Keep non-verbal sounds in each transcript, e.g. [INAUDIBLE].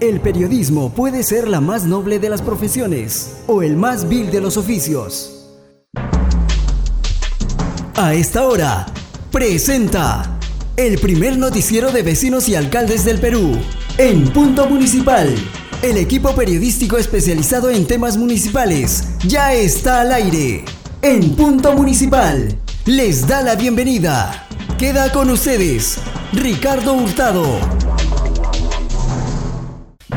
El periodismo puede ser la más noble de las profesiones o el más vil de los oficios. A esta hora, presenta el primer noticiero de vecinos y alcaldes del Perú, en Punto Municipal. El equipo periodístico especializado en temas municipales ya está al aire. En Punto Municipal, les da la bienvenida. Queda con ustedes, Ricardo Hurtado.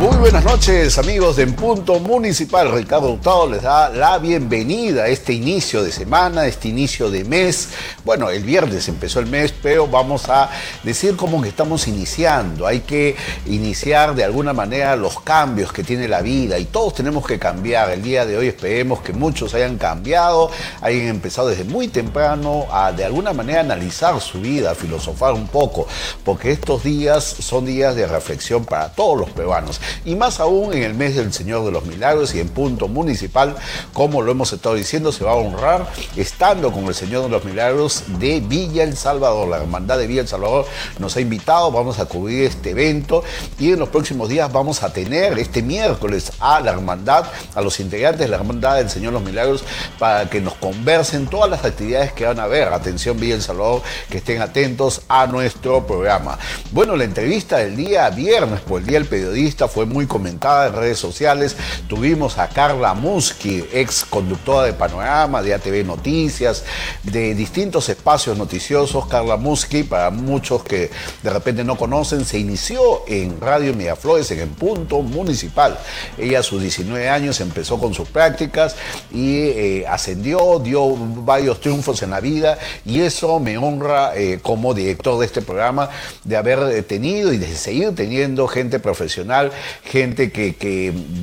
Muy buenas noches amigos de En Punto Municipal. Ricardo Hurtado les da la bienvenida a este inicio de semana, este inicio de mes. Bueno, el viernes empezó el mes, pero vamos a decir cómo que estamos iniciando. Hay que iniciar de alguna manera los cambios que tiene la vida y todos tenemos que cambiar. El día de hoy esperemos que muchos hayan cambiado, hayan empezado desde muy temprano a de alguna manera analizar su vida, a filosofar un poco, porque estos días son días de reflexión para todos los peruanos y más aún en el mes del Señor de los Milagros y en punto municipal, como lo hemos estado diciendo, se va a honrar estando con el Señor de los Milagros de Villa El Salvador. La hermandad de Villa El Salvador nos ha invitado, vamos a cubrir este evento y en los próximos días vamos a tener este miércoles a la hermandad, a los integrantes de la hermandad del Señor de los Milagros para que nos conversen todas las actividades que van a haber. Atención Villa El Salvador, que estén atentos a nuestro programa. Bueno, la entrevista del día viernes por el Día del Periodista fue muy comentada en redes sociales. Tuvimos a Carla Musky, ex conductora de Panorama, de ATV Noticias, de distintos espacios noticiosos. Carla Musky, para muchos que de repente no conocen, se inició en Radio Miraflores, en el punto municipal. Ella a sus 19 años empezó con sus prácticas y eh, ascendió, dio varios triunfos en la vida y eso me honra eh, como director de este programa de haber tenido y de seguir teniendo gente profesional gente que,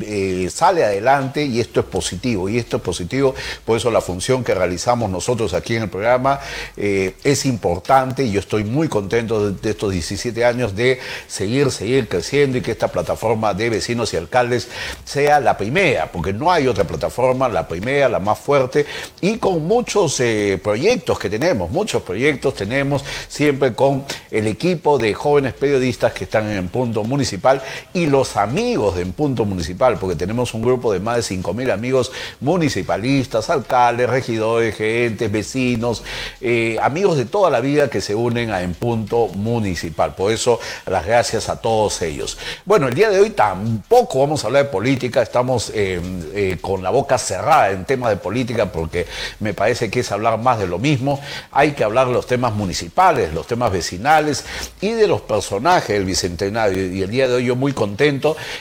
eh, sale adelante y esto es positivo. Y esto es positivo, por eso la función que realizamos nosotros aquí en el programa eh, es importante y yo estoy muy contento de, estos 17 años de seguir, seguir creciendo y que esta plataforma de vecinos y alcaldes sea la primera, porque no hay otra plataforma, la primera, la más fuerte y con muchos eh, proyectos que tenemos, muchos proyectos tenemos siempre con el equipo de jóvenes periodistas que están en punto municipal y los amigos de En Punto Municipal, porque tenemos un grupo de más de 5.000 amigos municipalistas, alcaldes, regidores, gerentes, vecinos, eh, amigos de toda la vida que se unen a En Punto Municipal. Por eso, las gracias a todos ellos. Bueno, el día de hoy tampoco vamos a hablar de política, estamos eh, eh, con la boca cerrada en temas de política porque me parece que es hablar más de lo mismo. Hay que hablar de los temas municipales, los temas vecinales y de los personajes del Bicentenario. Y el día de hoy yo muy contento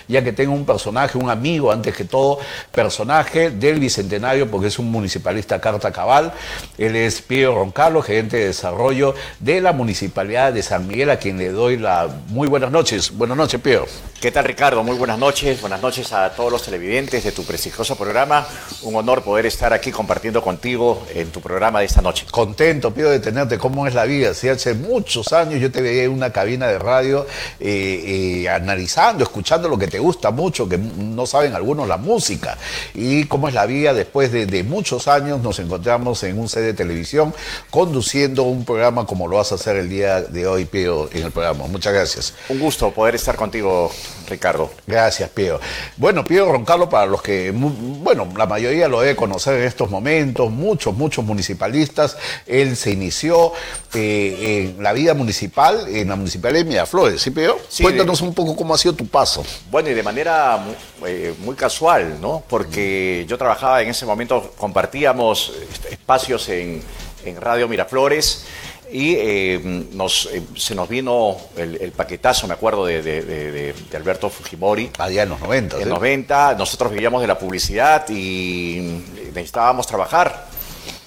ya que tengo un personaje, un amigo antes que todo, personaje del Bicentenario, porque es un municipalista carta cabal. Él es Piero Roncalo, gerente de desarrollo de la Municipalidad de San Miguel, a quien le doy la muy buenas noches. Buenas noches, Piero. ¿Qué tal, Ricardo? Muy buenas noches. Buenas noches a todos los televidentes de tu prestigioso programa. Un honor poder estar aquí compartiendo contigo en tu programa de esta noche. Contento, Piero, de tenerte. ¿Cómo es la vida? Si hace muchos años yo te veía en una cabina de radio eh, eh, analizando, escuchando lo que te gusta mucho, que no saben algunos la música. Y cómo es la vida, después de, muchos años nos encontramos en un set de televisión conduciendo un programa como lo vas a hacer el día de hoy, Pío, en el programa. Muchas gracias. Un gusto poder estar contigo, Ricardo. Gracias, Pío. Bueno, Pío Roncalo, para los que, bueno, la mayoría lo debe conocer en estos momentos, muchos, muchos municipalistas, él se inició eh, en la vida municipal, en la municipalidad de Miraflores, ¿sí, Pío? Cuéntanos un poco cómo ha sido tu paso. Bueno, y de manera eh, muy, casual, ¿no? Porque yo trabajaba en ese momento, compartíamos este, espacios en, Radio Miraflores y eh, nos, eh, se nos vino el, paquetazo, me acuerdo, de, Alberto Fujimori. Allá en los 90. En los 90, nosotros vivíamos de la publicidad y necesitábamos trabajar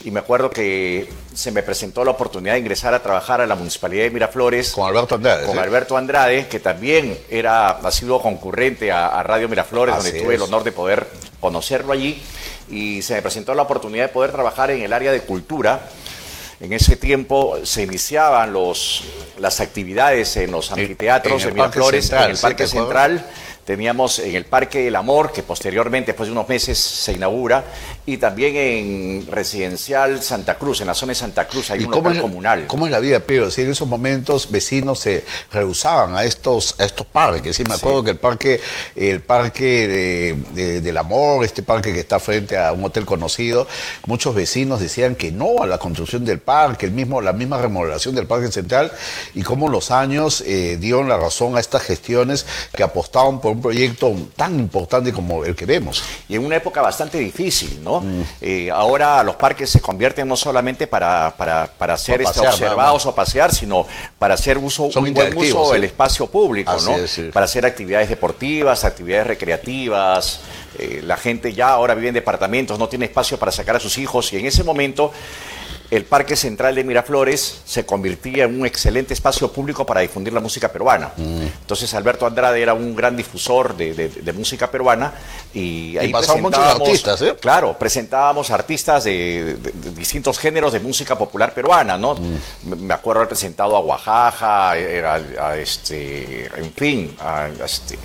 y me acuerdo que se me presentó la oportunidad de ingresar a trabajar a la Municipalidad de Miraflores. Con Alberto Andrade. Con Alberto Andrade, que también era, ha sido concurrente a, Radio Miraflores, donde tuve el honor de poder conocerlo allí. Y se me presentó la oportunidad de poder trabajar en el área de cultura. En ese tiempo se iniciaban los, las actividades en los anfiteatros de Miraflores, en el Parque Central teníamos en el Parque del Amor, que posteriormente, después de unos meses, se inaugura, y también en Residencial Santa Cruz, en la zona de Santa Cruz, hay un local es, comunal. ¿Cómo es la vida, Pedro? Si en esos momentos vecinos se rehusaban a estos, a estos parques, sí, me acuerdo que el parque, el parque del Amor, este parque que está frente a un hotel conocido, muchos vecinos decían que no a la construcción del parque, el mismo, la misma remodelación del Parque Central, y cómo los años eh, dieron la razón a estas gestiones que apostaban por un proyecto tan importante como el que vemos. Y en una época bastante difícil, ¿no? Mm. Eh, ahora los parques se convierten no solamente para, para, para ser este, observados o pasear, sino para hacer uso, un buen uso del espacio público, ¿no? Para hacer actividades deportivas, actividades recreativas. Eh, la gente ya ahora vive en departamentos, no tiene espacio para sacar a sus hijos y en ese momento el Parque Central de Miraflores se convertía en un excelente espacio público para difundir la música peruana. Mm. Entonces Alberto Andrade era un gran difusor de, música peruana y ahí y muchos artistas, ¿eh? Claro, presentábamos artistas de, distintos géneros de música popular peruana, ¿no? Mm. Me acuerdo haber presentado a Oaxaca, a, este, en fin, a, este,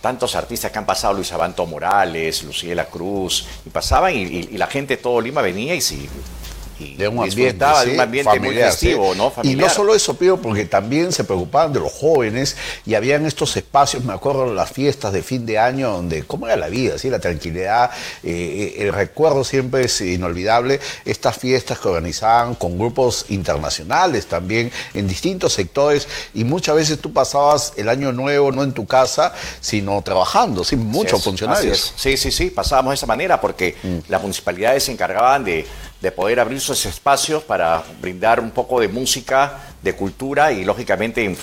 tantos artistas que han pasado, Luis Abanto Morales, Luciela Cruz, y pasaban y, y la gente de todo Lima venía y sí, de un ambiente, de un ambiente muy festivo, ¿no? Y no solo eso, Pío, porque también se preocupaban de los jóvenes y habían estos espacios, me acuerdo las fiestas de fin de año, donde, ¿cómo era la vida? ¿sí? La tranquilidad, eh, el recuerdo siempre es inolvidable, estas fiestas que organizaban con grupos internacionales también en distintos sectores y muchas veces tú pasabas el año nuevo no en tu casa, sino trabajando, ¿sí? muchos funcionarios. Sí, sí, sí, pasábamos de esa manera porque mm. las municipalidades se encargaban de de poder abrir sus espacios para brindar un poco de música, de cultura y lógicamente en,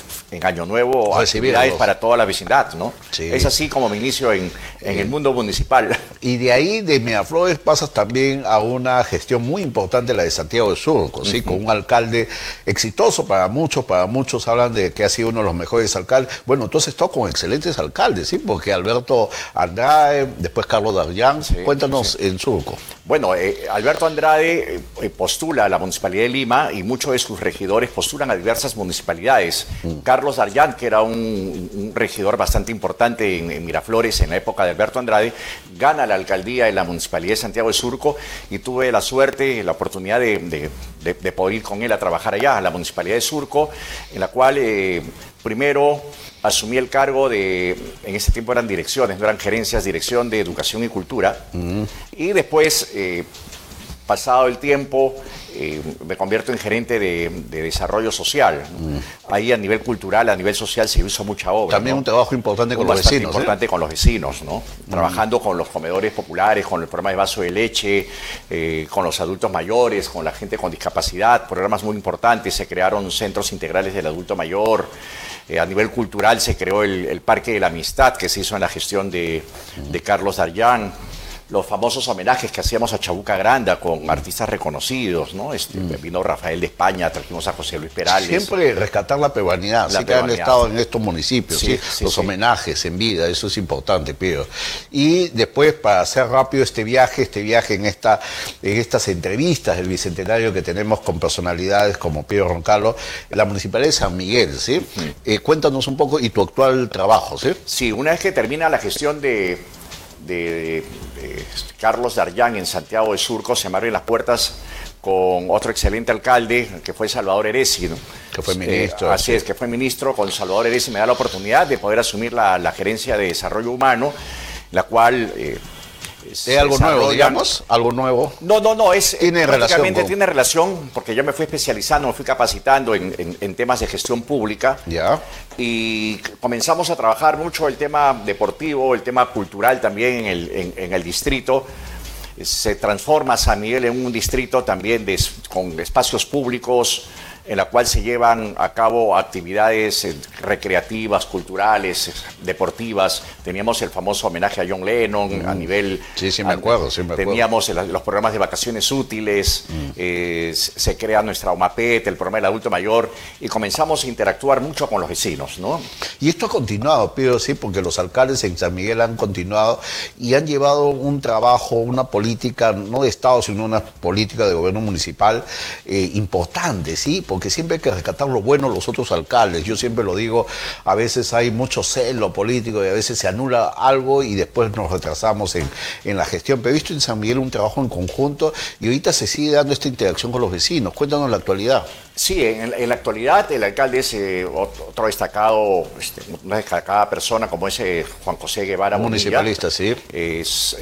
Año Nuevo actividades para toda la vecindad, ¿no? Es así como me inicio en, el mundo municipal. [LAUGHS] Y de ahí, de Miraflores, pasas también a una gestión muy importante, la de Santiago de Surco, ¿sí? Con un alcalde exitoso para muchos, para muchos hablan de que ha sido uno de los mejores alcaldes. Bueno, entonces todo con excelentes alcaldes, ¿sí? Porque Alberto Andrade, después Carlos Darllán, cuéntanos en Surco. Bueno, eh, Alberto Andrade eh, postula a la Municipalidad de Lima y muchos de sus regidores postulan a diversas municipalidades. Mm. Carlos Darllán, que era un, regidor bastante importante en, Miraflores en la época de Alberto Andrade, gana la alcaldía de la Municipalidad de Santiago de Surco y tuve la suerte, la oportunidad de, poder ir con él a trabajar allá, a la Municipalidad de Surco, en la cual eh, primero asumí el cargo de, en ese tiempo eran direcciones, no eran gerencias, dirección de educación y cultura. Mm. Y después, eh, pasado el tiempo, eh, me convierto en gerente de, desarrollo social. Mm. Ahí a nivel cultural, a nivel social se hizo mucha obra. También un trabajo importante con los vecinos. ¿eh? importante con los vecinos, ¿no? Mm. Trabajando con los comedores populares, con el programa de vaso de leche, con los adultos mayores, con la gente con discapacidad, programas muy importantes. Se crearon centros integrales del adulto mayor. Eh, a nivel cultural se creó el, Parque de la Amistad, que se hizo en la gestión de, Carlos Darllán los famosos homenajes que hacíamos a Chabuca Granda con artistas reconocidos, ¿no? Este, mm. Vino Rafael de España, trajimos a José Luis Perales. Siempre rescatar la peruanidad, sí que han estado en estos municipios, sí, los homenajes en vida, eso es importante, Pedro. Y después, para hacer rápido este viaje, este viaje en, esta, en estas entrevistas del Bicentenario que tenemos con personalidades como Pedro Roncalo, la Municipalidad de San Miguel, ¿sí? Eh, cuéntanos un poco y tu actual trabajo, ¿sí? Sí, una vez que termina la gestión de de, Carlos Darllán en Santiago de Surco, se me abren las puertas con otro excelente alcalde, que fue Salvador Eresi. Que fue ministro. Eh, así es, que fue ministro, con Salvador Eresi me da la oportunidad de poder asumir la, gerencia de desarrollo humano, la cual... Eh, ¿Es algo nuevo, digamos? ¿Algo nuevo? No, no, no, es ¿Tiene relación tiene relación, porque yo me fui especializando, me fui capacitando en, temas de gestión pública. Ya. Y comenzamos a trabajar mucho el tema deportivo, el tema cultural también en el, en el distrito se transforma San Miguel en un distrito también de, con espacios públicos, en la cual se llevan a cabo actividades eh, recreativas, culturales, deportivas. Teníamos el famoso homenaje a John Lennon a nivel... Sí, sí me acuerdo, sí me acuerdo. Teníamos los programas de vacaciones útiles, eh, se crea nuestra OMAPET, el programa del adulto mayor, y comenzamos a interactuar mucho con los vecinos, ¿no? Y esto ha continuado, Pedro, sí, porque los alcaldes en San Miguel han continuado y han llevado un trabajo, una política, no de Estado, sino una política de gobierno municipal eh, importante, ¿sí? Porque siempre hay que rescatar lo bueno los otros alcaldes. Yo siempre lo digo, a veces hay mucho celo político y a veces se anula algo y después nos retrasamos en, en la gestión. Pero he visto en San Miguel un trabajo en conjunto y ahorita se sigue dando esta interacción con los vecinos. Cuéntanos la actualidad. Sí, en, la actualidad el alcalde es eh, otro destacado, este, una destacada persona como ese Juan José Guevara. Municipalista, sí. Es,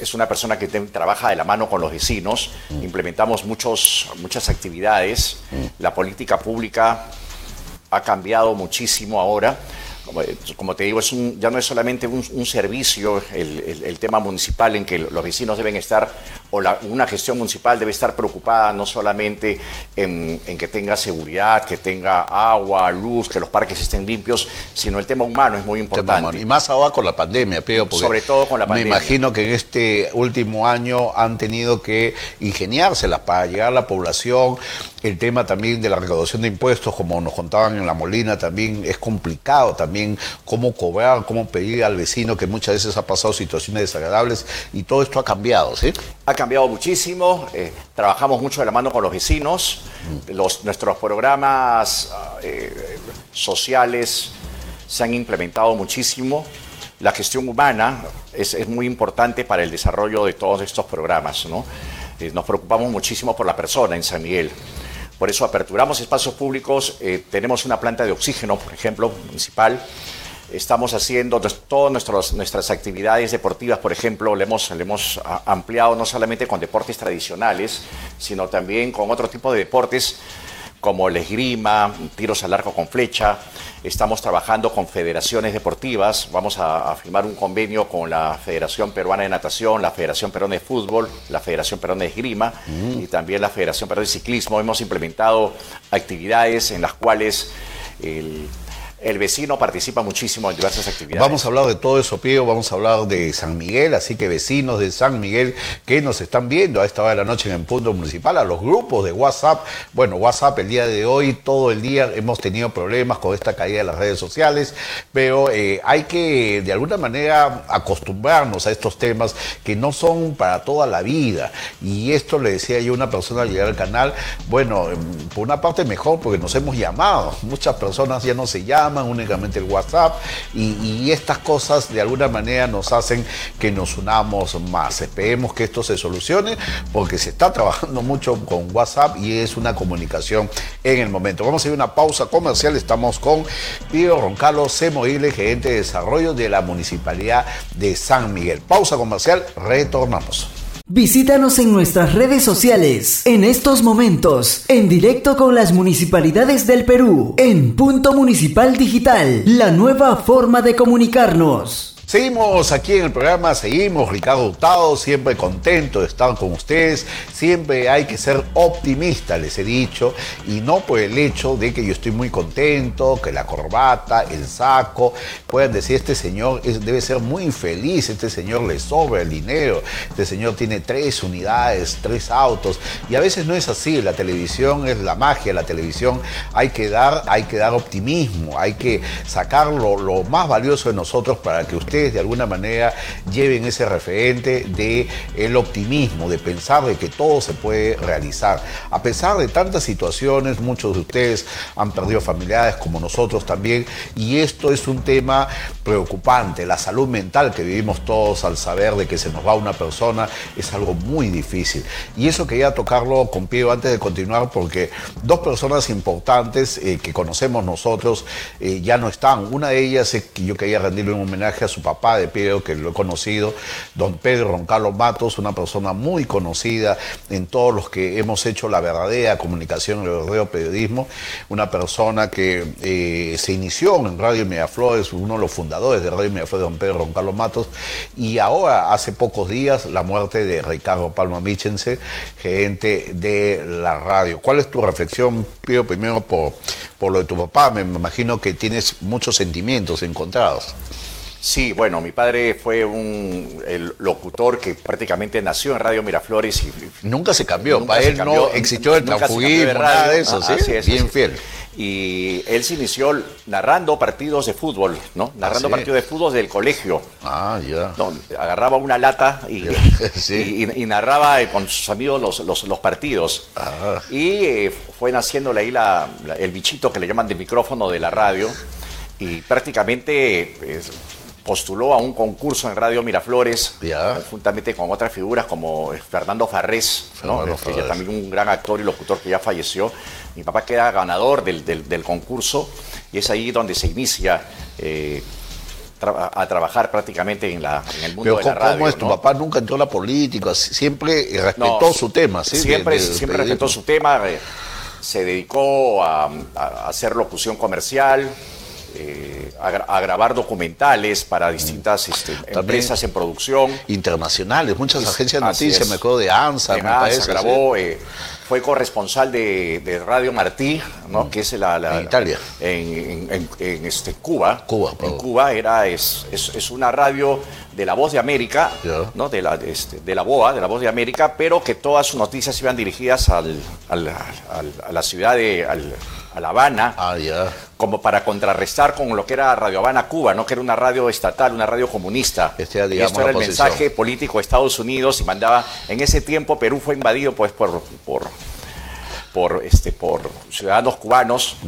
es, una persona que trabaja de la mano con los vecinos. Mm. Implementamos muchos, muchas actividades. Mm. La política pública ha cambiado muchísimo ahora como, te digo, es ya no es solamente un, servicio el, tema municipal en que los vecinos deben estar, o una gestión municipal debe estar preocupada no solamente en, que tenga seguridad, que tenga agua, luz, que los parques estén limpios, sino el tema humano es muy importante. Y más ahora con la pandemia, Pedro, porque sobre todo con la pandemia. Me imagino que en este último año han tenido que ingeniárselas para llegar a la población. El tema también de la recaudación de impuestos, como nos contaban en La Molina, también es complicado también cómo cobrar, cómo pedir al vecino que muchas veces ha pasado situaciones desagradables y todo esto ha cambiado, ¿sí? Ha cambiado muchísimo, eh, trabajamos mucho de la mano con los vecinos, los, nuestros programas eh, sociales se han implementado muchísimo. La gestión humana es, es, muy importante para el desarrollo de todos estos programas. ¿no? Eh, nos preocupamos muchísimo por la persona en San Miguel. Por eso aperturamos espacios públicos, eh, tenemos una planta de oxígeno, por ejemplo, municipal. Estamos haciendo todas nuestras actividades deportivas, por ejemplo, le hemos, le hemos ampliado no solamente con deportes tradicionales, sino también con otro tipo de deportes como el esgrima, tiros al arco con flecha. Estamos trabajando con federaciones deportivas. Vamos a, firmar un convenio con la Federación Peruana de Natación, la Federación Peruana de Fútbol, la Federación Peruana de Esgrima mm. y también la Federación Peruana de Ciclismo. Hemos implementado actividades en las cuales el el vecino participa muchísimo en diversas actividades. Vamos a hablar de todo eso, Pío, vamos a hablar de San Miguel, así que vecinos de San Miguel que nos están viendo a esta hora de la noche en el punto municipal, a los grupos de WhatsApp. Bueno, WhatsApp el día de hoy, todo el día hemos tenido problemas con esta caída de las redes sociales, pero eh, hay que de alguna manera acostumbrarnos a estos temas que no son para toda la vida. Y esto le decía yo a una persona al llegar al canal, bueno, por una parte mejor porque nos hemos llamado, muchas personas ya no se llaman únicamente el WhatsApp y, estas cosas de alguna manera nos hacen que nos unamos más. Esperemos que esto se solucione porque se está trabajando mucho con WhatsApp y es una comunicación en el momento. Vamos a ir a una pausa comercial. Estamos con Pío Roncalo Semoile, gerente de desarrollo de la Municipalidad de San Miguel. Pausa comercial, retornamos. Visítanos en nuestras redes sociales. En estos momentos, en directo con las municipalidades del Perú, en Punto Municipal Digital, la nueva forma de comunicarnos. Seguimos aquí en el programa, seguimos, Ricardo Hurtado, siempre contento de estar con ustedes, siempre hay que ser optimista, les he dicho, y no por el hecho de que yo estoy muy contento, que la corbata, el saco, puedan decir, este señor debe ser muy infeliz, este señor le sobra el dinero, este señor tiene tres unidades, tres autos, y a veces no es así, la televisión es la magia, la televisión hay que dar, hay que dar optimismo, hay que sacar lo, lo más valioso de nosotros para que ustedes de alguna manera lleven ese referente de el optimismo, de pensar de que todo se puede realizar. A pesar de tantas situaciones, muchos de ustedes han perdido familiares como nosotros también, y esto es un tema preocupante. La salud mental que vivimos todos al saber de que se nos va una persona es algo muy difícil. Y eso quería tocarlo con Pío antes de continuar porque dos personas importantes eh, que conocemos nosotros eh, ya no están. Una de ellas es que yo quería rendirle un homenaje a su papá de Pedro, que lo he conocido, don Pedro Roncalo Matos, una persona muy conocida en todos los que hemos hecho la verdadera comunicación, el verdadero periodismo, una persona que eh, se inició en Radio Miraflores, uno de los fundadores de Radio Miraflores, don Pedro Roncalo Matos, y ahora, hace pocos días, la muerte de Ricardo Palma Michense, gerente de la radio. ¿Cuál es tu reflexión, Pido, primero por, por lo de tu papá? Me imagino que tienes muchos sentimientos encontrados. Sí, bueno, mi padre fue un el locutor que prácticamente nació en Radio Miraflores y nunca se cambió. Nunca Para él cambió, no existió el transfugismo, nada radio. de eso, Ah, ¿sí? así es, Bien así fiel. Y él se inició narrando partidos de fútbol, ¿no? Narrando sí. partidos de fútbol del colegio. Ah, ya. No, agarraba una lata y, [LAUGHS] Sí. y- y narraba eh, con sus amigos los, los- los partidos. Ah. Y eh, fue naciéndole ahí la- la- el bichito que le llaman de micrófono de la radio. Y prácticamente pues, postuló a un concurso en Radio Miraflores, Ya. juntamente con otras figuras como eh, Fernando Farrés, ¿no? Fernando Este, Farrés. también un gran actor y locutor que ya falleció. Mi papá queda ganador del, del- del concurso y es ahí donde se inicia eh, tra- a trabajar prácticamente en, la, en el mundo Pero de la ¿cómo, radio. es? Tu ¿no? papá nunca entró a la política, siempre respetó No, su tema, ¿sí? Siempre, De- de- siempre respetó su tema. eh, se dedicó a, a hacer locución comercial, eh, a, gra- a grabar documentales para distintas este, empresas en producción. Internacionales, muchas agencias de noticias, me acuerdo de ANSA, De me ANSA, parece. grabó, eh, fue corresponsal de, de Radio Martí, ¿no? que es la, la- Mm. En Italia. en, en- en, este, Cuba. Cuba, en. Cuba era, es, es, es una radio de la Voz de América. ¿no? de, la, este, de la BOA, de la Voz de América, pero que todas sus noticias iban dirigidas al, al- al- a la ciudad de a La Habana Ah. Como para contrarrestar con lo que era Radio Habana Cuba, ¿no? que era una radio estatal, una radio comunista. Este era, y digamos, esto era la el mensaje político de Estados Unidos y mandaba, en ese tiempo Perú fue invadido pues por, por, por, este, por ciudadanos cubanos.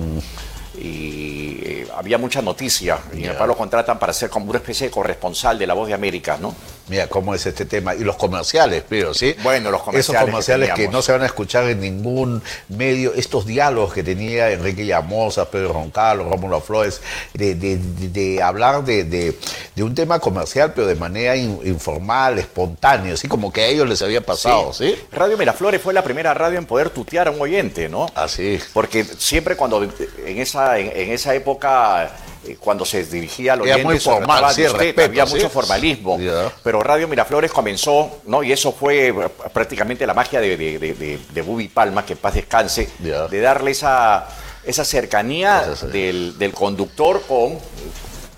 Y eh, había mucha noticia. Y Ya. papá lo contratan para ser como una especie de corresponsal de la voz de América, ¿no? Mira cómo es este tema. Y los comerciales, pero ¿sí? Bueno, los comerciales Esos comerciales que no se van a escuchar en ningún medio. Estos diálogos que tenía Enrique Llamosa, Pedro Roncalo, Rómulo Flores, de, de- de- de hablar de, un tema comercial, pero de manera in- informal, espontánea, así como que a ellos les había pasado, ¿sí? Radio Miraflores fue la primera radio en poder tutear a un oyente, ¿no? Así. Porque siempre cuando en esa, en, en esa época, eh, cuando se dirigía Era muy formal, sí, usted, respeto, había sí. mucho formalismo. Pero Radio Miraflores comenzó, ¿no? Y eso fue eh, prácticamente la magia de, de, de, de- de Bubi Palma, que en paz descanse, de darle esa, esa cercanía del, del conductor con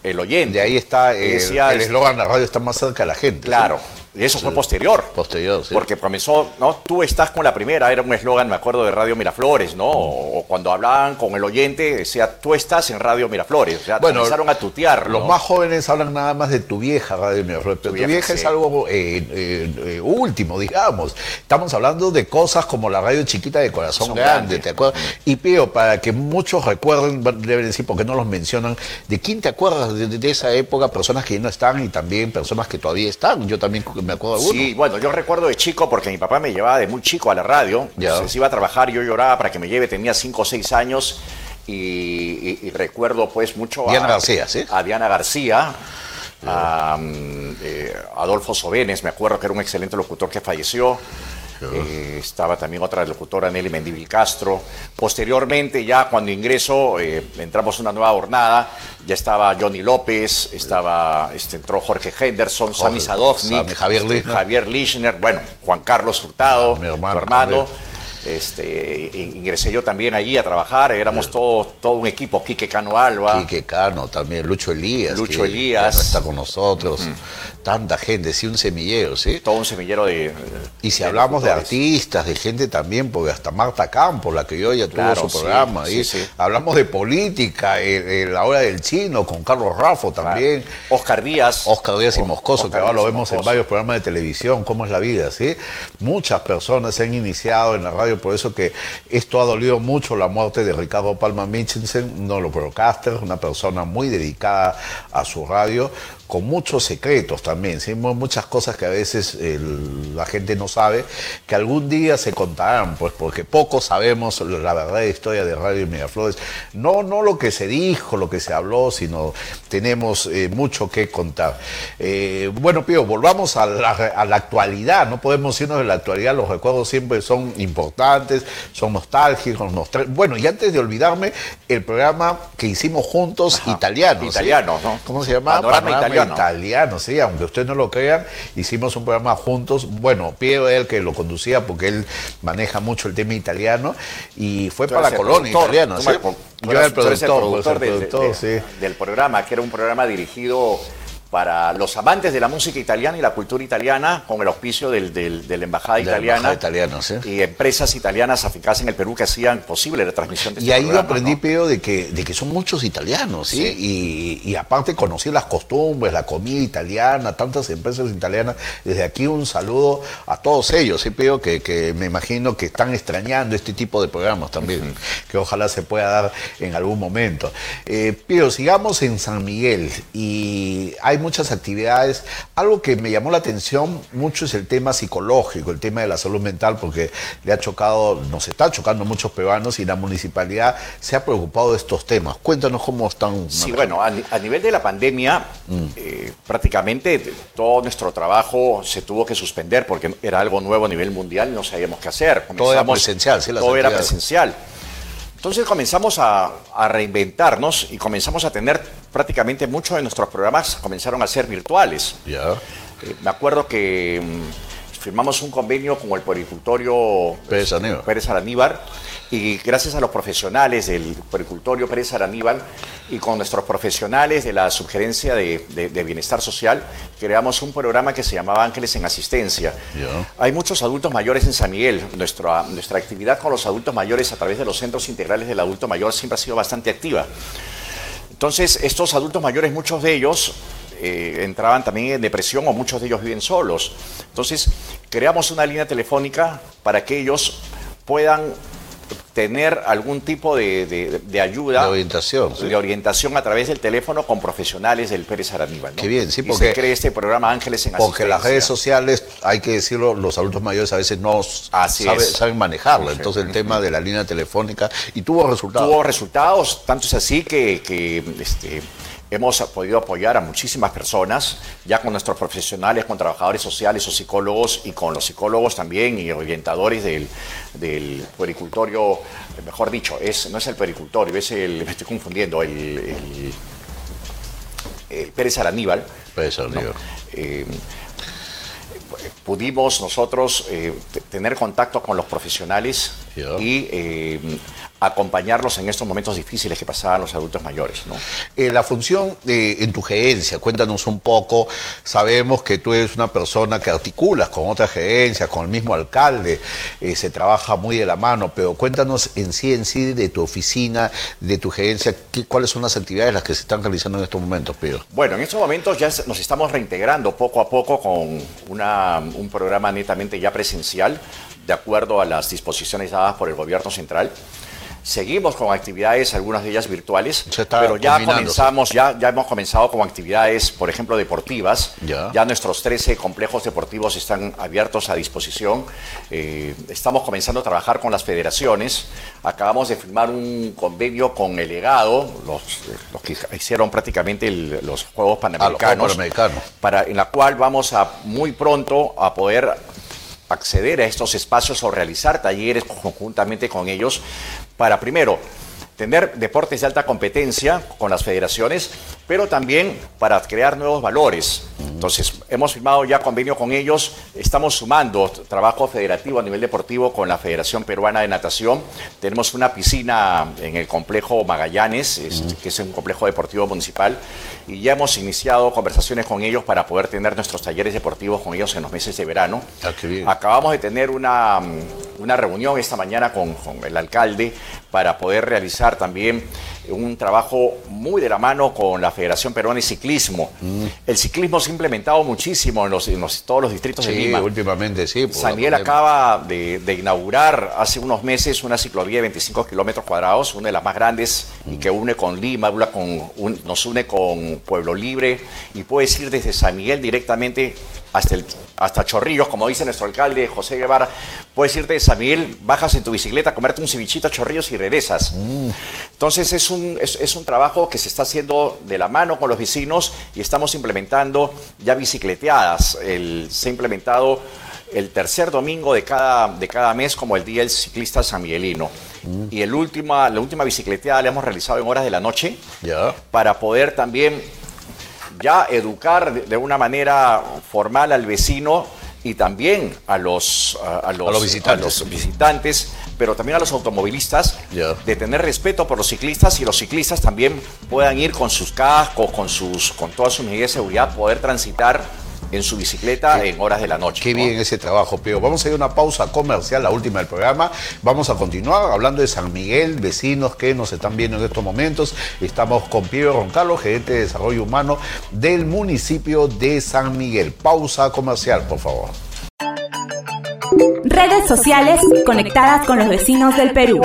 el oyente. De ahí está el decía, el eslogan, la radio está más cerca de la gente. Claro, eso fue posterior. Posterior, sí. Porque comenzó, ¿no? Tú estás con la primera, era un eslogan, me acuerdo, de Radio Miraflores, ¿no? O, o cuando hablaban con el oyente, decía, tú estás en Radio Miraflores. O sea, Bueno, comenzaron a tutear. Los más jóvenes hablan nada más de tu vieja Radio Miraflores, pero tu vieja, vieja sí. es algo eh, eh, eh, último, digamos. Estamos hablando de cosas como la radio chiquita de corazón grande. ¿te acuerdas? Y Pío, para que muchos recuerden, deben decir, porque no los mencionan, ¿de quién te acuerdas de, de esa época? Personas que ya no están y también personas que todavía están. Yo también me acuerdo de uno. Sí, bueno, yo recuerdo de chico porque mi papá me llevaba de muy chico a la radio. Ya. Entonces iba a trabajar, yo lloraba para que me lleve, tenía 5 o 6 años. Y, y- y recuerdo pues mucho Diana García, ¿sí? a Diana García, a mm, eh, Adolfo Sobenes, me acuerdo que era un excelente locutor que falleció. Eh, estaba también otra locutora, Nelly Mendivil Castro. Posteriormente, ya cuando ingreso, eh, entramos una nueva jornada, ya estaba Johnny López, estaba, este, entró Jorge Henderson, Sami Sadovnik, Javier este, Lichner. Javier Lichner, bueno, Juan Carlos Hurtado, Mi hermano tu hermano. Este, ingresé yo también allí a trabajar, éramos todo, todo un equipo, Quique Cano Alba. Quique Cano también, Lucho Elías. Lucho que Elías. está con nosotros. Tanta gente, sí, un semillero, ¿sí? todo un semillero de. Y si de hablamos de artistas, de gente también, porque hasta Marta Campos, la que yo ya tuvo Claro, su sí, programa, sí, sí. hablamos de política, eh, eh, la hora del chino, con Carlos Raffo también. Oscar Díaz. Oscar Díaz y Moscoso, que ahora lo vemos en varios programas de televisión, cómo es la vida, ¿sí? Muchas personas se han iniciado en la radio, por eso que esto ha dolido mucho la muerte de Ricardo Palma Michelsen, no lo broadcaster, una persona muy dedicada a su radio, con muchos secretos también, ¿sí? Mu- muchas cosas que a veces el- la gente no sabe, que algún día se contarán, pues porque poco sabemos la verdadera historia de Radio Miraflores. No, no lo que se dijo, lo que se habló, sino tenemos eh, mucho que contar. Eh, bueno, Pío, volvamos a la, a la actualidad, no podemos irnos de la actualidad, los recuerdos siempre son importantes, son nostálgicos, bueno, y antes de olvidarme, el programa que hicimos juntos, italiano. ¿sí? Italiano, ¿no? ¿Cómo se llama? Panorama italiano. Italiano, sí, aunque ustedes no lo crean, hicimos un programa juntos. Bueno, Piero era el que lo conducía porque él maneja mucho el tema italiano y fue Tú para la colonia italiana. Yo era el productor, el del, productor, de- sí. del programa, que era un programa dirigido para los amantes de la música italiana y la cultura italiana, con el auspicio del, del- de la Embajada De Italiana sí. y empresas italianas aficadas en el Perú que hacían posible la transmisión de Y este ahí yo programa, aprendí, ¿no? Peo, de que, de que son muchos italianos, ¿sí? Y, y aparte conocí las costumbres, la comida italiana, tantas empresas italianas. Desde aquí un saludo a todos ellos, ¿sí, Peo? Que, que me imagino que están extrañando este tipo de programas también, que ojalá se pueda dar en algún momento. Eh, Peo, sigamos en San Miguel y hay muchas actividades. Algo que me llamó la atención mucho es el tema psicológico, el tema de la salud mental, porque le ha chocado, nos está chocando muchos peruanos y la municipalidad se ha preocupado de estos temas. Cuéntanos cómo están. Sí, bueno, a, ni- a nivel de la pandemia, eh, prácticamente todo nuestro trabajo se tuvo que suspender porque era algo nuevo a nivel mundial y no sabíamos qué hacer. Todo era presencial, sí, Todo era presencial. Entonces comenzamos a, a reinventarnos y comenzamos a tener prácticamente muchos de nuestros programas comenzaron a ser virtuales. Ya. Eh, me acuerdo que mm, firmamos un convenio con el puericultorio Pérez Araníbar y gracias a los profesionales del puericultorio Pérez Araníbal y con nuestros profesionales de la subgerencia de, de- de bienestar social creamos un programa que se llamaba Ángeles en Asistencia. Hay muchos adultos mayores en San Miguel. Nuestra, nuestra actividad con los adultos mayores a través de los centros integrales del adulto mayor siempre ha sido bastante activa. Entonces, estos adultos mayores, muchos de ellos eh, entraban también en depresión o muchos de ellos viven solos. Entonces, creamos una línea telefónica para que ellos puedan tener algún tipo de, de- de ayuda. De orientación, sí. De orientación a través del teléfono con profesionales del Pérez Araníbal. ¿no? Qué bien, sí, Y porque- se cree este programa Ángeles en Porque las redes sociales, hay que decirlo, los adultos mayores a veces no Así sabe- es. saben manejarla. Entonces el tema de la línea telefónica y tuvo resultados. tuvo resultados, tanto es así que, que, este, hemos podido apoyar a muchísimas personas, ya con nuestros profesionales, con trabajadores sociales o psicólogos y con los psicólogos también y orientadores del, del puericultorio, eh, mejor dicho, es, no es el puericultorio, es el, me estoy confundiendo, el, el- el Pérez Araníbal. Amigo. Eh, pudimos nosotros eh, tener contacto con los profesionales y eh, acompañarlos en estos momentos difíciles que pasaban los adultos mayores. ¿no? Eh, la función de, en tu gerencia, cuéntanos un poco. Sabemos que tú eres una persona que articulas con otras gerencias, con el mismo alcalde, eh, se trabaja muy de la mano, pero cuéntanos en sí, en sí, de tu oficina, de tu gerencia, qué- cuáles son las actividades las que se están realizando en estos momentos, Pedro. Bueno, en estos momentos ya nos estamos reintegrando poco a poco con una- un programa netamente ya presencial, de acuerdo a las disposiciones dadas por el gobierno central. Seguimos con actividades, algunas de ellas virtuales, pero ya comenzamos, ya, ya hemos comenzado con actividades, por ejemplo, deportivas. Ya. nuestros 13 complejos deportivos están abiertos a disposición. Eh, estamos comenzando a trabajar con las federaciones. Acabamos de firmar un convenio con el legado, los, los que hicieron prácticamente el- los Juegos Panamericanos, Panamericanos. para, en la cual vamos a muy pronto a poder acceder a estos espacios o realizar talleres conjuntamente con ellos para primero tener deportes de alta competencia con las federaciones, pero también para crear nuevos valores. Entonces, hemos firmado ya convenio con ellos, estamos sumando trabajo federativo a nivel deportivo con la Federación Peruana de Natación. Tenemos una piscina en el complejo Magallanes, este, que es un complejo deportivo municipal, y ya hemos iniciado conversaciones con ellos para poder tener nuestros talleres deportivos con ellos en los meses de verano. Ah, qué bien. Acabamos de tener una, mm, una reunión esta mañana con, con el alcalde para poder realizar también un trabajo muy de la mano con la Federación Peruana de Ciclismo. El ciclismo ha implementado muchísimo en, los, en los- todos los distritos de Sí, Lima. últimamente sí. San Miguel acaba de, de inaugurar hace unos meses una ciclovía de 25 kilómetros cuadrados, una de las más grandes y que une con Lima, una con- un- nos une con Pueblo Libre y puedes ir desde San Miguel directamente hasta, el- hasta Chorrillos, como dice nuestro alcalde José Guevara. Puedes irte de San Miguel, bajas en tu bicicleta, comerte un cevichito a Chorrillos y regresas. Entonces es un, es, es un trabajo que se está haciendo de la mano con los vecinos y estamos implementando ya bicicleteadas. El- se ha implementado el tercer domingo de cada, de cada mes como el Día del Ciclista San Miguelino. Y el última, la última bicicleteada la hemos realizado en horas de la noche para poder también ya educar de, una manera formal al vecino y también a los, a, los, a los visitantes. los visitantes, pero también a los automovilistas, de tener respeto por los ciclistas y los ciclistas también puedan ir con sus cascos, con, sus, con todas sus medidas de seguridad, poder transitar en su bicicleta en horas de la noche. Qué bien ese trabajo, Pío. Vamos a ir a una pausa comercial, la última del programa. Vamos a continuar hablando de San Miguel, vecinos que nos están viendo en estos momentos. Estamos con Pío Roncalo, gerente de desarrollo humano del municipio de San Miguel. Pausa comercial, por favor. Redes sociales conectadas con los vecinos del Perú.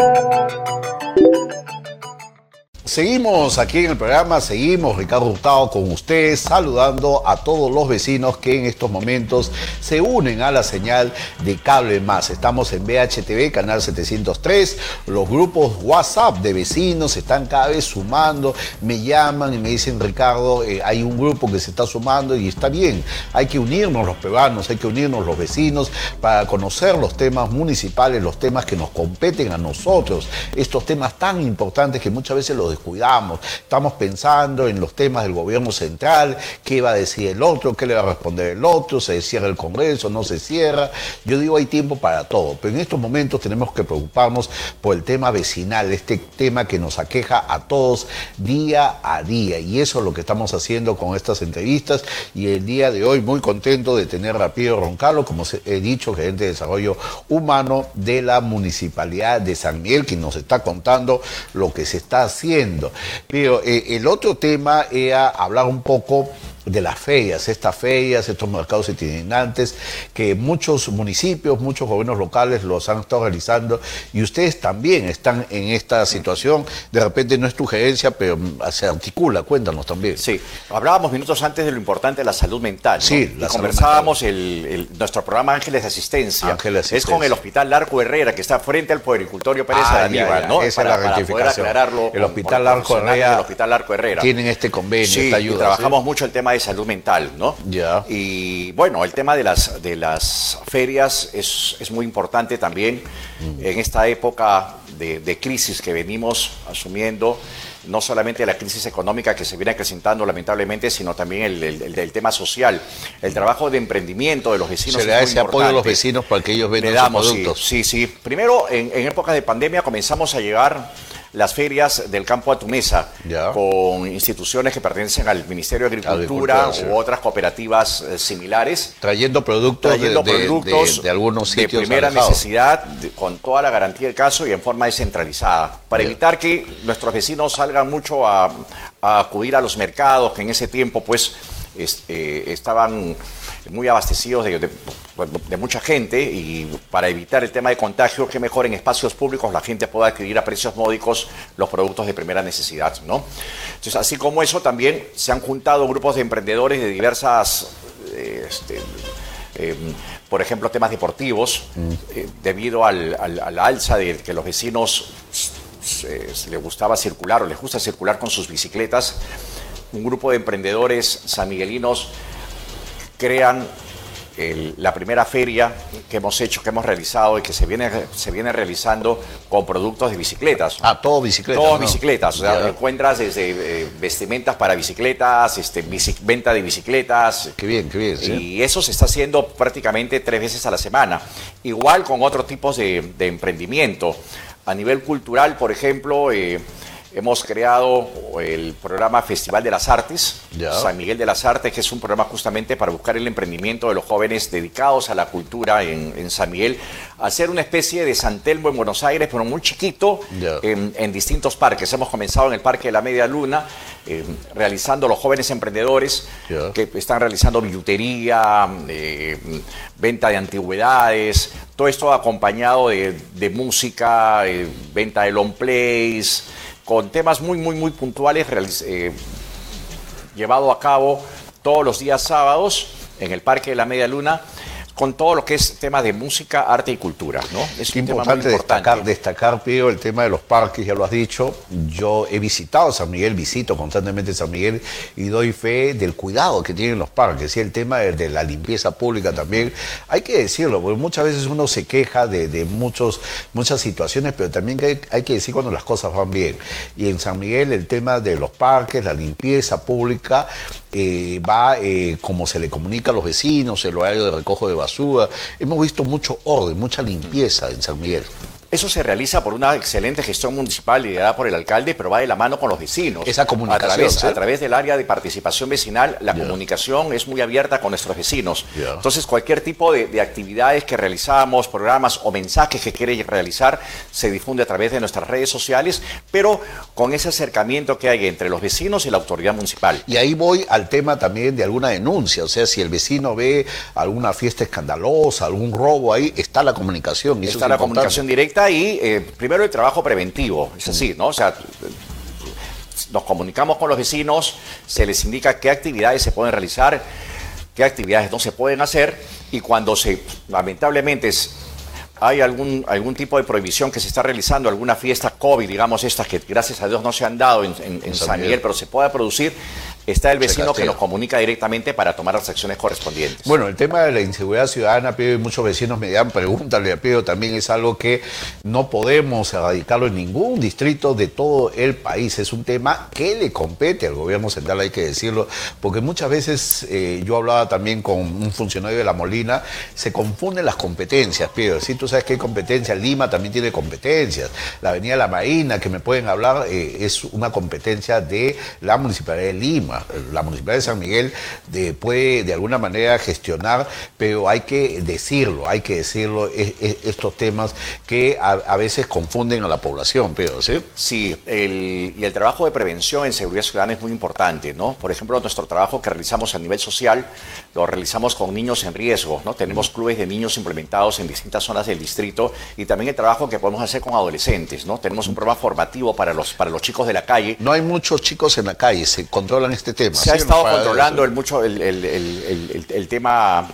Seguimos aquí en el programa, seguimos Ricardo Hurtado con ustedes, saludando a todos los vecinos que en estos momentos se unen a la señal de Cable Más. Estamos en BHTV, canal 703. Los grupos WhatsApp de vecinos están cada vez sumando, me llaman y me dicen, Ricardo, eh, hay un grupo que se está sumando y está bien. Hay que unirnos los peruanos, hay que unirnos los vecinos para conocer los temas municipales, los temas que nos competen a nosotros, estos temas tan importantes que muchas veces los descuidamos. Estamos pensando en los temas del gobierno central, qué va a decir el otro, qué le va a responder el otro, se cierra el Congreso, no se cierra. Yo digo, hay tiempo para todo, pero en estos momentos tenemos que preocuparnos por el tema vecinal, este tema que nos aqueja a todos día a día. Y eso es lo que estamos haciendo con estas entrevistas. Y el día de hoy, muy contento de tener a Pío Roncalo, como he dicho, gerente de desarrollo humano de la Municipalidad de San Miguel, que nos está contando lo que se está haciendo pero eh, el otro tema era hablar un poco de las ferias, estas ferias, estos mercados itinerantes, que muchos municipios, muchos gobiernos locales los han estado realizando y ustedes también están en esta situación. De repente no es tu gerencia, pero se articula. Cuéntanos también. Sí, hablábamos minutos antes de lo importante de la salud mental. Sí, la conversábamos El, nuestro programa Ángeles de Asistencia. Ángeles Es con el Hospital Larco Herrera, que está frente al Puericultorio Pérez ah, Aníbal, ¿no? Esa para, es la rectificación. aclararlo. El Hospital Larco Herrera. El Hospital Larco Herrera. Tienen este convenio, esta ayuda. trabajamos mucho el tema de salud mental, ¿no? Ya. Y bueno, el tema de las, de las ferias es, es muy importante también mm. en esta época de, de, crisis que venimos asumiendo, no solamente la crisis económica que se viene acrecentando lamentablemente, sino también el, el, el tema social, el trabajo de emprendimiento de los vecinos. Se le da ese apoyo a los vecinos para que ellos vendan sus productos. Sí, sí, sí. Primero, en, en época de pandemia comenzamos a llegar las ferias del campo Atumesa con instituciones que pertenecen al Ministerio de Agricultura, u otras cooperativas eh, similares. Trayendo productos, de, productos de, algunos sitios de primera necesidad, con toda la garantía del caso y en forma descentralizada, para evitar que nuestros vecinos salgan mucho a, acudir a los mercados, que en ese tiempo pues eh, estaban muy abastecidos de, de, mucha gente y para evitar el tema de contagio, que mejor en espacios públicos la gente pueda adquirir a precios módicos los productos de primera necesidad, ¿no? Entonces, así como eso, también se han juntado grupos de emprendedores de diversas... Este, em, por ejemplo, temas deportivos, mm. eh, debido al, al, alza de que los vecinos se les gustaba circular o les gusta circular con sus bicicletas, un grupo de emprendedores sanmiguelinos crean la primera feria que hemos hecho, que hemos realizado y que se viene, se viene realizando con productos de bicicletas. Ah, todo bicicletas. Todo bicicletas. O sea, encuentras desde eh, vestimentas para bicicletas, este, venta de bicicletas. Qué bien, qué bien. Y eso se está haciendo prácticamente tres veces a la semana. Igual con otros tipos de, emprendimiento. A nivel cultural, por ejemplo, eh, Hemos creado el programa Festival de las Artes, San Miguel de las Artes, que es un programa justamente para buscar el emprendimiento de los jóvenes dedicados a la cultura en, San Miguel, hacer una especie de San Telmo en Buenos Aires, pero muy chiquito, en, distintos parques. Hemos comenzado en el Parque de la Media Luna, eh, realizando los jóvenes emprendedores que están realizando billutería, eh, venta de antigüedades, todo esto acompañado de, música, eh, venta de long plays con temas muy, muy, muy puntuales eh, llevado a cabo todos los días sábados en el Parque de la Media Luna con todo lo que es tema de música, arte y cultura, ¿no? Es importante, destacar, destacar, Pío, el tema de los parques, ya lo has dicho. Yo he visitado San Miguel, visito constantemente San Miguel y doy fe del cuidado que tienen los parques y el tema de, la limpieza pública también. Hay que decirlo, porque muchas veces uno se queja de, muchos, muchas situaciones, pero también hay, hay que decir cuando las cosas van bien. Y en San Miguel el tema de los parques, la limpieza pública, eh, va eh, como se le comunica a los vecinos, el horario de recojo de basura Hemos visto mucho orden, mucha limpieza en San Miguel. Eso se realiza por una excelente gestión municipal liderada por el alcalde, pero va de la mano con los vecinos. Esa comunicación, A través, ¿sí? a través del área de participación vecinal, la comunicación es muy abierta con nuestros vecinos. Entonces, cualquier tipo de, de actividades que realizamos, programas o mensajes que quiere realizar, se difunde a través de nuestras redes sociales, pero con ese acercamiento que hay entre los vecinos y la autoridad municipal. Y ahí voy al tema también de alguna denuncia, o sea, si el vecino ve alguna fiesta escandalosa, algún robo ahí, está la comunicación. eso Está es la importante. comunicación directa y eh, primero el trabajo preventivo, es así, ¿no? O sea, nos comunicamos con los vecinos, se les indica qué actividades se pueden realizar, qué actividades no se pueden hacer y cuando se, lamentablemente, es- hay algún, algún tipo de prohibición que se está realizando, alguna fiesta COVID, digamos estas que gracias a Dios no se han dado en, en- en San. Miguel, pero se pueda producir, está el vecino que nos comunica directamente para tomar las acciones correspondientes. Bueno, el tema de la inseguridad ciudadana, Pío, y muchos vecinos me dan, pregúntale a Pío, también es algo que no podemos erradicarlo en ningún distrito de todo el país. Es un tema que le compete al gobierno central, hay que decirlo, porque muchas veces eh, yo hablaba también con un funcionario de La Molina, se confunden las competencias, Pío. Si tú sabes que hay competencias, Lima también tiene competencias. La Avenida La Marina, que me pueden hablar, eh, es una competencia de la Municipalidad de Lima. La Municipalidad de San Miguel de- puede de alguna manera gestionar, pero hay que decirlo, hay que decirlo, es- es- estos temas que a, a veces confunden a la población, pero ¿sí? Sí, el- y el trabajo de prevención en seguridad ciudadana es muy importante, ¿no? Por ejemplo, nuestro trabajo que realizamos a nivel social lo realizamos con niños en riesgo, ¿no? Tenemos clubes de niños implementados en distintas zonas del distrito y también el trabajo que podemos hacer con adolescentes, ¿no? Tenemos un programa formativo para los, para los chicos de la calle. No hay muchos chicos en la calle, se controlan este tema. Se ha estado controlando el, mucho el, el- el- el- el- el tema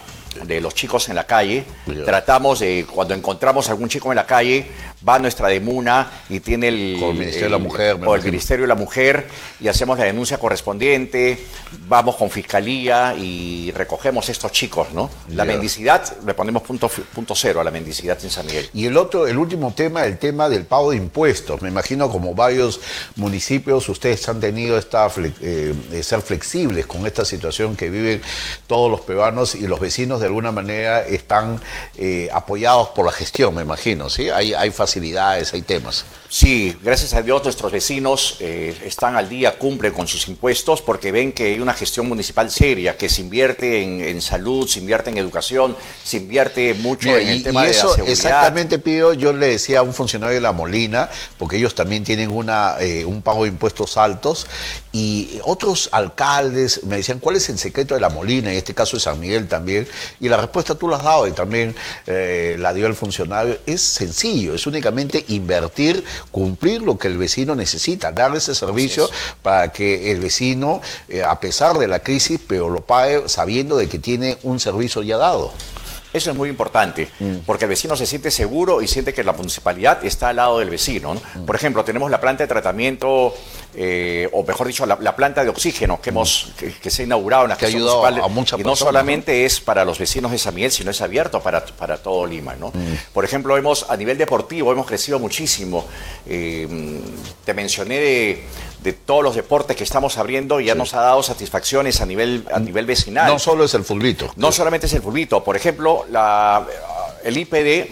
de los chicos en la calle. Tratamos de, cuando encontramos algún chico en la calle, va a nuestra demuna y tiene el, Con el Ministerio de la Mujer, o el. Ministerio de la Mujer y hacemos la denuncia correspondiente, vamos con fiscalía y recogemos estos chicos, ¿no? La mendicidad, le ponemos punto, punto cero a la mendicidad en San Miguel. Y el otro, el último tema, el tema del pago de impuestos. Me imagino como varios municipios ustedes han tenido esta eh, ser flexibles con esta situación que viven todos los peruanos y los vecinos de alguna manera están eh, apoyados por la gestión, me imagino, ¿sí? Hay, hay facilidades, hay temas. Sí, gracias a Dios nuestros vecinos eh, están al día, cumplen con sus impuestos porque ven que hay una gestión municipal seria, que se invierte en, en salud, se invierte en educación, se invierte mucho en el tema y de la seguridad. exactamente, Pío, yo le decía a un funcionario de La Molina, porque ellos también tienen una, eh, un pago de impuestos altos, y otros alcaldes me decían, ¿cuál es el secreto de La Molina? En este caso de San Miguel también, y la respuesta tú la has dado y también eh, la dio el funcionario, es sencillo, es únicamente invertir, cumplir lo que el vecino necesita, darle ese servicio para que el vecino, eh, a pesar de la crisis, pero lo pague sabiendo de que tiene un servicio ya dado. Eso es muy importante, Mm. porque el vecino se siente seguro y siente que la municipalidad está al lado del vecino. ¿no? Mm. Por ejemplo, tenemos la planta de tratamiento, eh, o mejor dicho, la, la planta de oxígeno que, hemos, que, que se ha inaugurado en la Mm. Que ha ayudado municipal. a muchas y no solamente es para los vecinos de San Miguel, sino es abierto para, para todo Lima. ¿no? Mm. Por ejemplo, hemos a nivel deportivo hemos crecido muchísimo. Eh, te mencioné de, de todos los deportes que estamos abriendo ya nos ha dado satisfacciones a nivel, a nivel vecinal. No solo es el fulbito. No solamente es el fulbito, por ejemplo, la, el IPD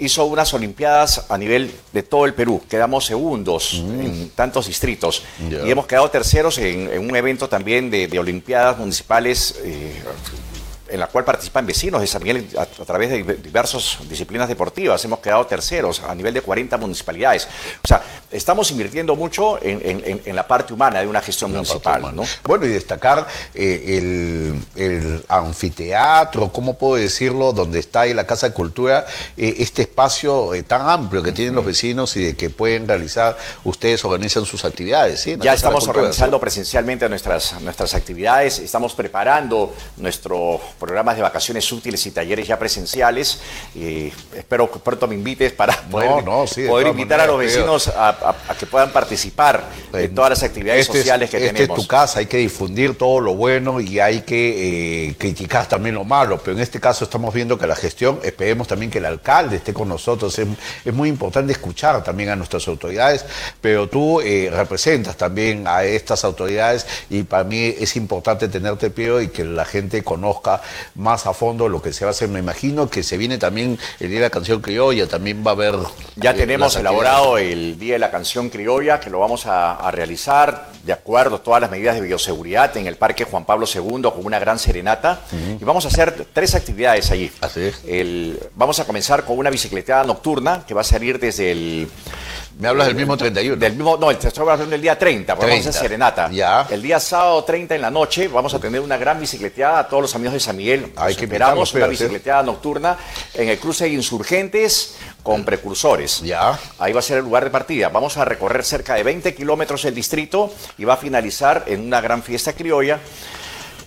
hizo unas Olimpiadas a nivel de todo el Perú. Quedamos segundos en tantos distritos Mm. Y hemos quedado terceros en, en un evento también de, de Olimpiadas municipales. eh, en la cual participan vecinos de San Miguel a, a través de diversas disciplinas deportivas. Hemos quedado terceros a nivel de 40 municipalidades. O sea, estamos invirtiendo mucho en, en- la parte humana de una gestión municipal. ¿no? Bueno, y destacar eh, el, el anfiteatro, ¿cómo puedo decirlo? Donde está ahí la Casa de Cultura, eh, este espacio eh, tan amplio que tienen los vecinos y de que pueden realizar, ustedes organizan sus actividades, ¿sí? Ya estamos Cultura, organizando ¿sí? presencialmente nuestras, nuestras actividades, estamos preparando nuestros programas de vacaciones útiles y talleres ya presenciales. Y espero que pronto me invites para poder, no, sí, de poder todas invitar a los vecinos a, a, que puedan participar en todas las actividades este sociales que este tenemos. es tu casa, hay que difundir todo lo bueno y hay que eh, criticar también lo malo, pero en este caso estamos viendo que la gestión, esperemos también que el alcalde esté con nosotros, es, es muy importante escuchar también a nuestras autoridades, pero tú eh, representas también a estas autoridades y para mí es importante tenerte pie y que la gente conozca más a fondo lo que se va a hacer. Me imagino que se viene también el Día de la Canción Criolla, también va a haber... Ya eh, tenemos elaborado el Día de la Canción Criolla, que lo vamos a, a realizar de acuerdo a todas las medidas de bioseguridad en el Parque Juan Pablo II con una gran serenata. Y vamos a hacer tres actividades allí. Así es. El- vamos a comenzar con una bicicleteada nocturna que va a salir desde el... Me hablas del mismo 31. Del mismo, no, te estoy hablando del día 30, porque vamos a 30, hacer serenata. ya. El día sábado 30 en la noche vamos a tener una gran bicicleteada a todos los amigos de San Miguel. Hay Los que esperamos una bicicleteada nocturna en el cruce de insurgentes con precursores. Ya. Ahí va a ser el lugar de partida. Vamos a recorrer cerca de 20 kilómetros el distrito y va a finalizar en una gran fiesta criolla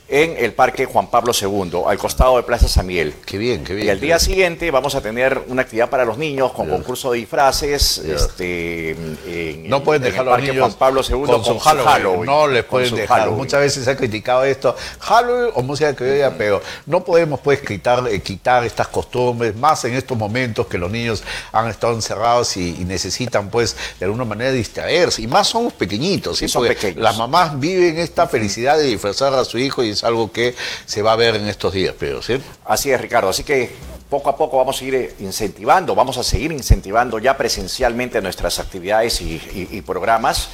en el Parque Juan Pablo II, al costado de Plaza San Miguel. Qué bien, qué bien. Y al día bien. siguiente vamos a tener una actividad para los niños con concurso de disfraces. Este, en- No pueden en el dejar los Parque niños Juan Pablo II con, su Halloween. No les pueden dejar. Halloween. Muchas veces se ha criticado esto, Halloween o música criolla, pero no podemos pues quitar, eh, quitar estas costumbres, más en estos momentos que los niños han estado encerrados y, y necesitan pues de alguna manera distraerse. Y más somos pequeñitos, ¿sí? Son pequeños. las mamás viven esta felicidad de disfrazar a su hijo y es algo que se va a ver en estos días, pero ¿sí? Así es, Ricardo. Así que poco a poco vamos a ir eh, incentivando, vamos a seguir incentivando ya presencialmente nuestras actividades y programas.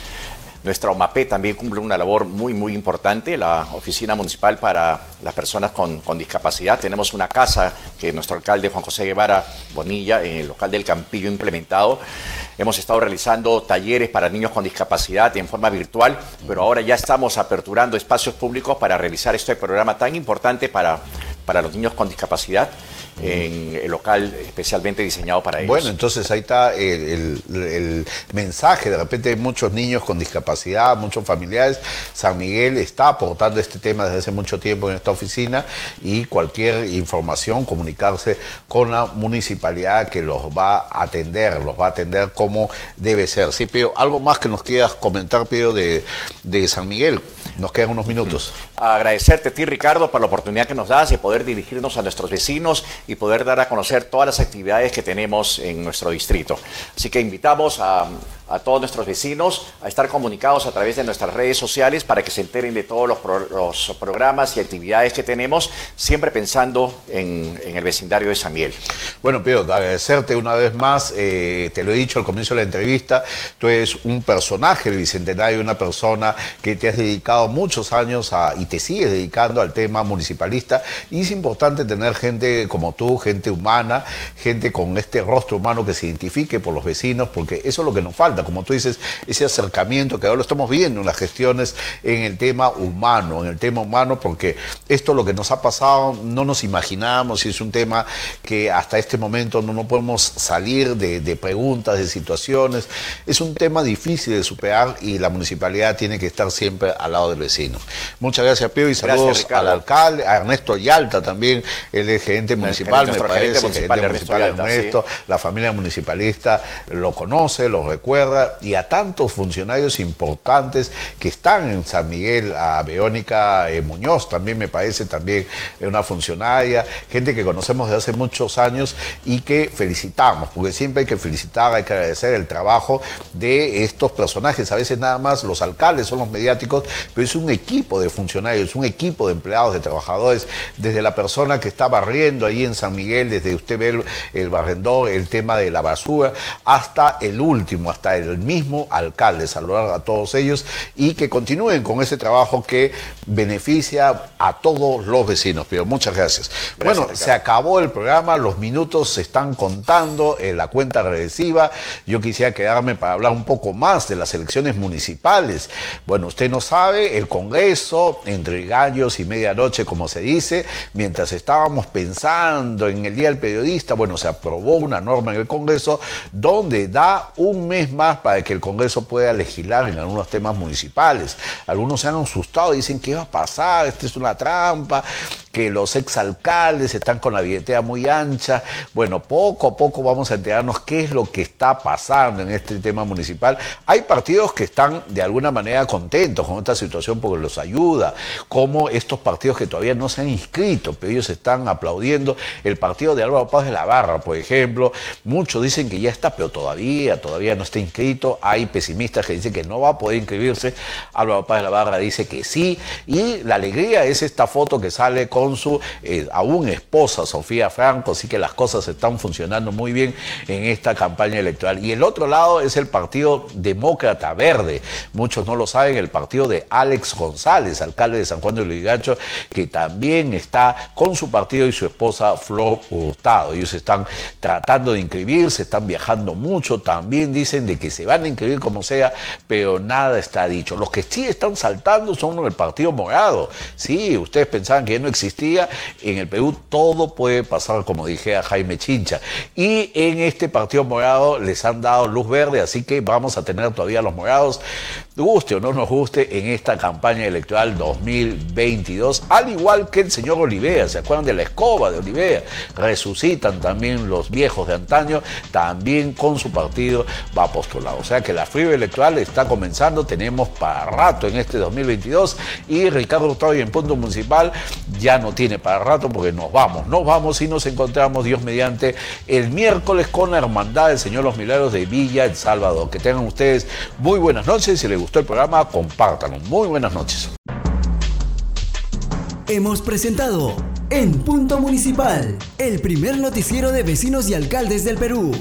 Nuestra OMAP también cumple una labor muy, muy importante, la Oficina Municipal para las Personas con, con Discapacidad. Tenemos una casa que nuestro alcalde Juan José Guevara Bonilla, en el local del Campillo, implementado. Hemos estado realizando talleres para niños con discapacidad en forma virtual, pero ahora ya estamos aperturando espacios públicos para realizar este programa tan importante para, para los niños con discapacidad en el local especialmente diseñado para ellos. Bueno, entonces ahí está el, mensaje. De repente hay muchos niños con discapacidad, muchos familiares. San Miguel está aportando este tema desde hace mucho tiempo en esta oficina y cualquier información, comunicarse con la municipalidad que los va a atender, los va a atender como debe ser. Sí, pero algo más que nos quieras comentar, Pedro, de, de San Miguel. Nos quedan unos minutos. Agradecerte a ti, Ricardo, por la oportunidad que nos das de poder dirigirnos a nuestros vecinos y poder dar a conocer todas las actividades que tenemos en nuestro distrito. Así que invitamos a, a todos nuestros vecinos a estar comunicados a través de nuestras redes sociales para que se enteren de todos los, pro- los programas y actividades que tenemos, siempre pensando en, el vecindario de San Miguel. Bueno, Pedro, agradecerte una vez más. eh, te lo he dicho al comienzo de la entrevista. Tú eres un personaje del bicentenario, una persona que te has dedicado muchos años y te sigues dedicando al tema municipalista. Y es importante tener gente como tú, gente humana, gente con este rostro humano que se identifique por los vecinos, porque eso es lo que nos falta. Como tú dices, ese acercamiento que ahora lo estamos viendo en las gestiones en el tema humano, en el tema humano, porque esto lo que nos ha pasado no nos imaginamos y es un tema que hasta este momento no, no podemos salir de, de preguntas, de situaciones. Es un tema difícil de superar y la municipalidad tiene que estar siempre al lado del vecino. Muchas gracias, Pío, y Gracias, saludos Ricardo. al alcalde, a Ernesto Yalta también, él es gerente municipal, me parece, gerente municipal, gerente Ernesto municipal Yalta, Ernesto, la familia municipalista lo conoce, lo recuerda, y a tantos funcionarios importantes que están en San Miguel, a Verónica eh, Muñoz también me parece, también una funcionaria, gente que conocemos desde hace muchos años y que felicitamos, porque siempre hay que felicitar, hay que agradecer el trabajo de estos personajes, a veces nada más los alcaldes son los mediáticos, pero es un equipo de funcionarios, un equipo de empleados, de trabajadores, desde la persona que está barriendo ahí en San Miguel, desde usted ve el, el el tema de la basura, hasta el último, hasta el mismo alcalde, saludar a todos ellos y que continúen con ese trabajo que beneficia a todos los vecinos. Pero muchas gracias. bueno, Ricardo. se acabó el programa, los minutos se están contando en la cuenta regresiva. Yo quisiera quedarme para hablar un poco más de las elecciones municipales. Bueno, usted no sabe, el Congreso, entre gallos y medianoche, como se dice, mientras estábamos pensando en el Día del Periodista, bueno, se aprobó una norma en el Congreso donde da un mes más para que el Congreso pueda legislar en algunos temas municipales. Algunos se han asustado dicen, ¿qué va a pasar? Esta es una trampa. que los exalcaldes están con la billetera muy ancha. Bueno, poco a poco vamos a enterarnos qué es lo que está pasando en este tema municipal. Hay partidos que están de alguna manera contentos con esta situación porque los ayuda, como estos partidos que todavía no se han inscrito, pero ellos están aplaudiendo. El partido de Álvaro Paz de la Barra, por ejemplo, muchos dicen que ya está, pero todavía, todavía no está inscrito. Hay pesimistas que dicen que no va a poder inscribirse. Álvaro Paz de la Barra dice que sí. Y la alegría es esta foto que sale con su eh, aún esposa, Sofía Franco, así que las cosas están funcionando muy bien en esta campaña electoral. Y el otro lado es el Partido Demócrata Verde. Muchos no lo saben, el partido de Alex González, alcalde de San Juan de Lurigancho, que también está con su partido y su esposa Flor Hurtado. Ellos están tratando de inscribirse, están viajando mucho, también dicen de que se van a inscribir como sea, pero nada está dicho. Los que sí están saltando son el Partido Morado. Sí, ustedes pensaban que ya no existía. En el Perú todo puede pasar, como dije a Jaime Chincha. Y en este Partido Morado les han dado luz verde, así que vamos a tener todavía los morados, guste o no nos guste, en esta campaña electoral 2022, al igual que el señor Olivea. ¿Se acuerdan de la escoba de Olivea? Resucitan también los viejos de antaño, también con su partido va O sea que la frío electoral está comenzando, tenemos para rato en este 2022 y Ricardo Octavio en punto municipal ya no tiene para rato porque nos vamos, nos vamos y nos encontramos Dios mediante el miércoles con la hermandad del Señor Los Milagros de Villa El Salvador. Que tengan ustedes muy buenas noches, si les gustó el programa, compártanlo. Muy buenas noches. Hemos presentado En Punto Municipal, el primer noticiero de vecinos y alcaldes del Perú.